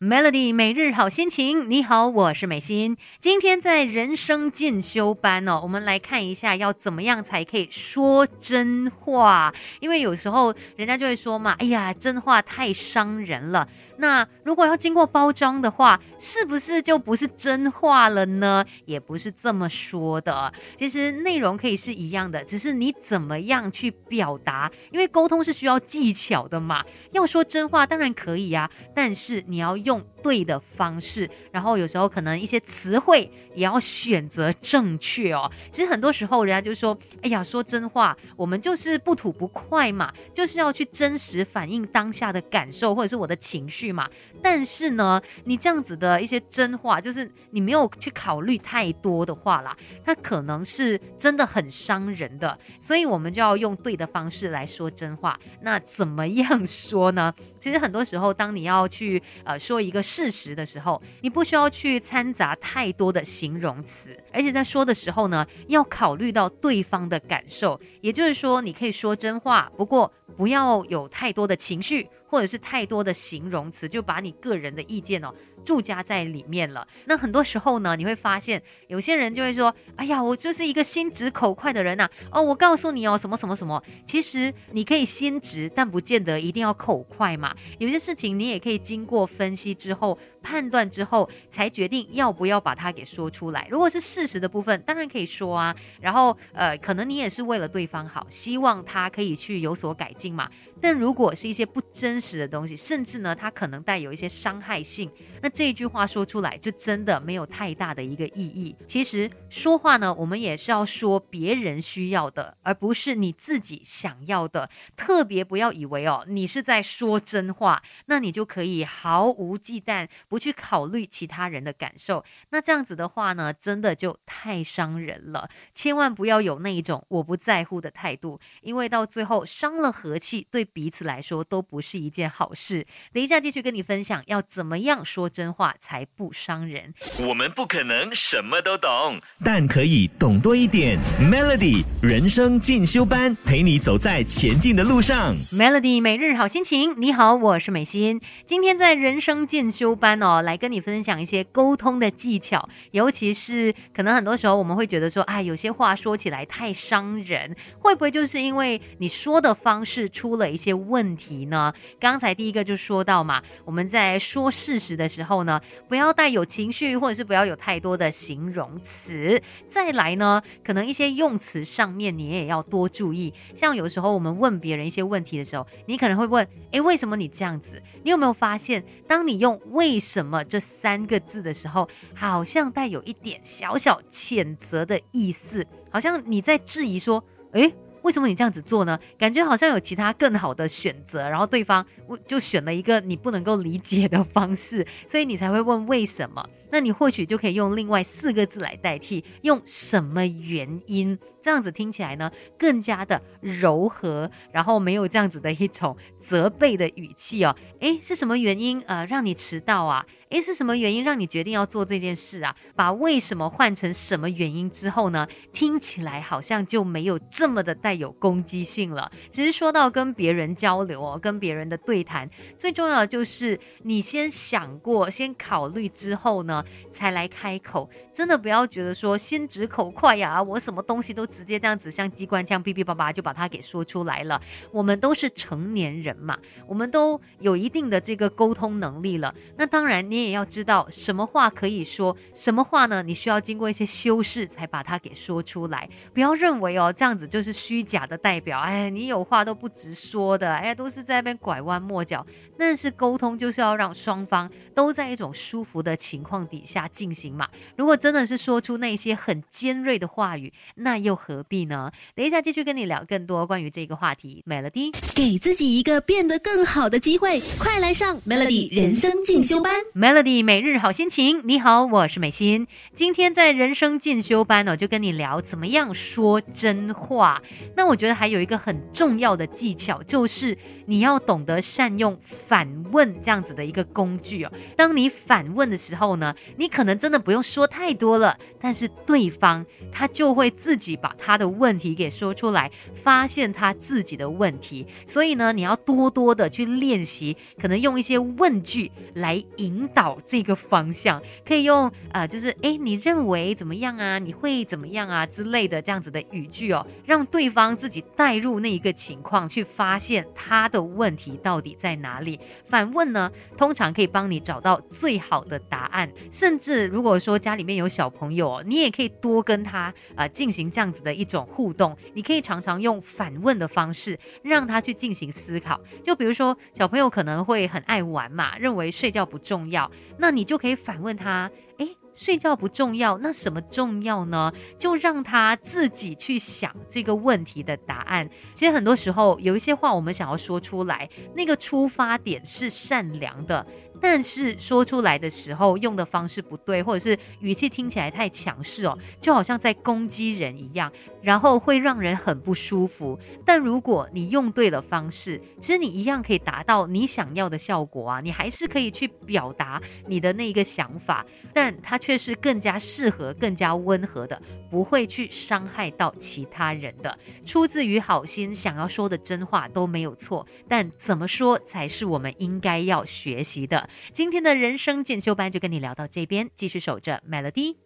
Melody 每日好心情，你好，我是美心。今天在人生进修班哦，我们来看一下要怎么样才可以说真话。因为有时候人家就会说嘛，哎呀，真话太伤人了。那如果要经过包装的话，是不是就不是真话了呢？也不是这么说的。其实内容可以是一样的，只是你怎么样去表达。因为沟通是需要技巧的嘛。要说真话当然可以呀，但是你要用对的方式，然后有时候可能一些词汇也要选择正确哦。其实很多时候人家就说：“哎呀，说真话，我们就是不吐不快嘛，就是要去真实反映当下的感受或者是我的情绪。”嘛，但是呢，你这样子的一些真话，就是你没有去考虑太多的话啦，它可能是真的很伤人的，所以我们就要用对的方式来说真话。那怎么样说呢？其实很多时候，当你要去呃说一个事实的时候，你不需要去掺杂太多的形容词，而且在说的时候呢，要考虑到对方的感受。也就是说，你可以说真话，不过不要有太多的情绪。或者是太多的形容词，就把你个人的意见哦。注加在里面了。那很多时候呢，你会发现有些人就会说：“哎呀，我就是一个心直口快的人呐。”哦，我告诉你哦，什么什么什么。其实你可以心直，但不见得一定要口快嘛。有些事情你也可以经过分析之后、判断之后，才决定要不要把它给说出来。如果是事实的部分，当然可以说啊。然后呃，可能你也是为了对方好，希望他可以去有所改进嘛。但如果是一些不真实的东西，甚至呢，它可能带有一些伤害性，那。这一句话说出来，就真的没有太大的一个意义。其实说话呢，我们也是要说别人需要的，而不是你自己想要的。特别不要以为哦，你是在说真话，那你就可以毫无忌惮，不去考虑其他人的感受。那这样子的话呢，真的就太伤人了。千万不要有那一种我不在乎的态度，因为到最后伤了和气，对彼此来说都不是一件好事。等一下继续跟你分享要怎么样说真。话才不伤人。我们不可能什么都懂，但可以懂多一点。Melody 人生进修班，陪你走在前进的路上。Melody 每日好心情，你好，我是美心。今天在人生进修班哦，来跟你分享一些沟通的技巧。尤其是可能很多时候我们会觉得说，哎，有些话说起来太伤人，会不会就是因为你说的方式出了一些问题呢？刚才第一个就说到嘛，我们在说事实的时候。呢，不要带有情绪，或者是不要有太多的形容词。再来呢，可能一些用词上面你也要多注意。像有时候我们问别人一些问题的时候，你可能会问：诶，为什么你这样子？你有没有发现，当你用“为什么”这三个字的时候，好像带有一点小小谴责的意思，好像你在质疑说：诶。为什么你这样子做呢？感觉好像有其他更好的选择，然后对方就选了一个你不能够理解的方式，所以你才会问为什么。那你或许就可以用另外四个字来代替，用什么原因？这样子听起来呢，更加的柔和，然后没有这样子的一种责备的语气哦。诶，是什么原因呃让你迟到啊？诶，是什么原因让你决定要做这件事啊？把为什么换成什么原因之后呢，听起来好像就没有这么的带有攻击性了。其实说到跟别人交流哦，跟别人的对谈，最重要的就是你先想过，先考虑之后呢。才来开口，真的不要觉得说心直口快呀，我什么东西都直接这样子像机关枪哔哔叭叭就把它给说出来了。我们都是成年人嘛，我们都有一定的这个沟通能力了。那当然，你也要知道什么话可以说，什么话呢？你需要经过一些修饰才把它给说出来。不要认为哦，这样子就是虚假的代表。哎，你有话都不直说的，哎，都是在那边拐弯抹角。但是沟通就是要让双方都在一种舒服的情况底下进行嘛。如果真的是说出那些很尖锐的话语，那又何必呢？等一下继续跟你聊更多关于这个话题。Melody，给自己一个变得更好的机会，快来上 Melody 人生进修班。Melody 每日好心情，你好，我是美心。今天在人生进修班呢，就跟你聊怎么样说真话。那我觉得还有一个很重要的技巧，就是你要懂得善用。反问这样子的一个工具哦，当你反问的时候呢，你可能真的不用说太多了，但是对方他就会自己把。他的问题给说出来，发现他自己的问题。所以呢，你要多多的去练习，可能用一些问句来引导这个方向，可以用呃，就是哎，你认为怎么样啊？你会怎么样啊？之类的这样子的语句哦，让对方帮自己带入那一个情况，去发现他的问题到底在哪里。反问呢，通常可以帮你找到最好的答案。甚至如果说家里面有小朋友，你也可以多跟他啊进行这样子的一种互动。你可以常常用反问的方式，让他去进行思考。就比如说，小朋友可能会很爱玩嘛，认为睡觉不重要，那你就可以反问他：诶，睡觉不重要，那什么重要呢？就让他自己去想这个问题的答案。其实很多时候有一些话我们想要说出来，那个出发点是善良的。但是说出来的时候用的方式不对，或者是语气听起来太强势哦，就好像在攻击人一样，然后会让人很不舒服。但如果你用对了方式，其实你一样可以达到你想要的效果啊，你还是可以去表达你的那一个想法，但它却是更加适合、更加温和的，不会去伤害到其他人的。出自于好心，想要说的真话都没有错，但怎么说才是我们应该要学习的。今天的人生进修班就跟你聊到这边，继续守着 Melody。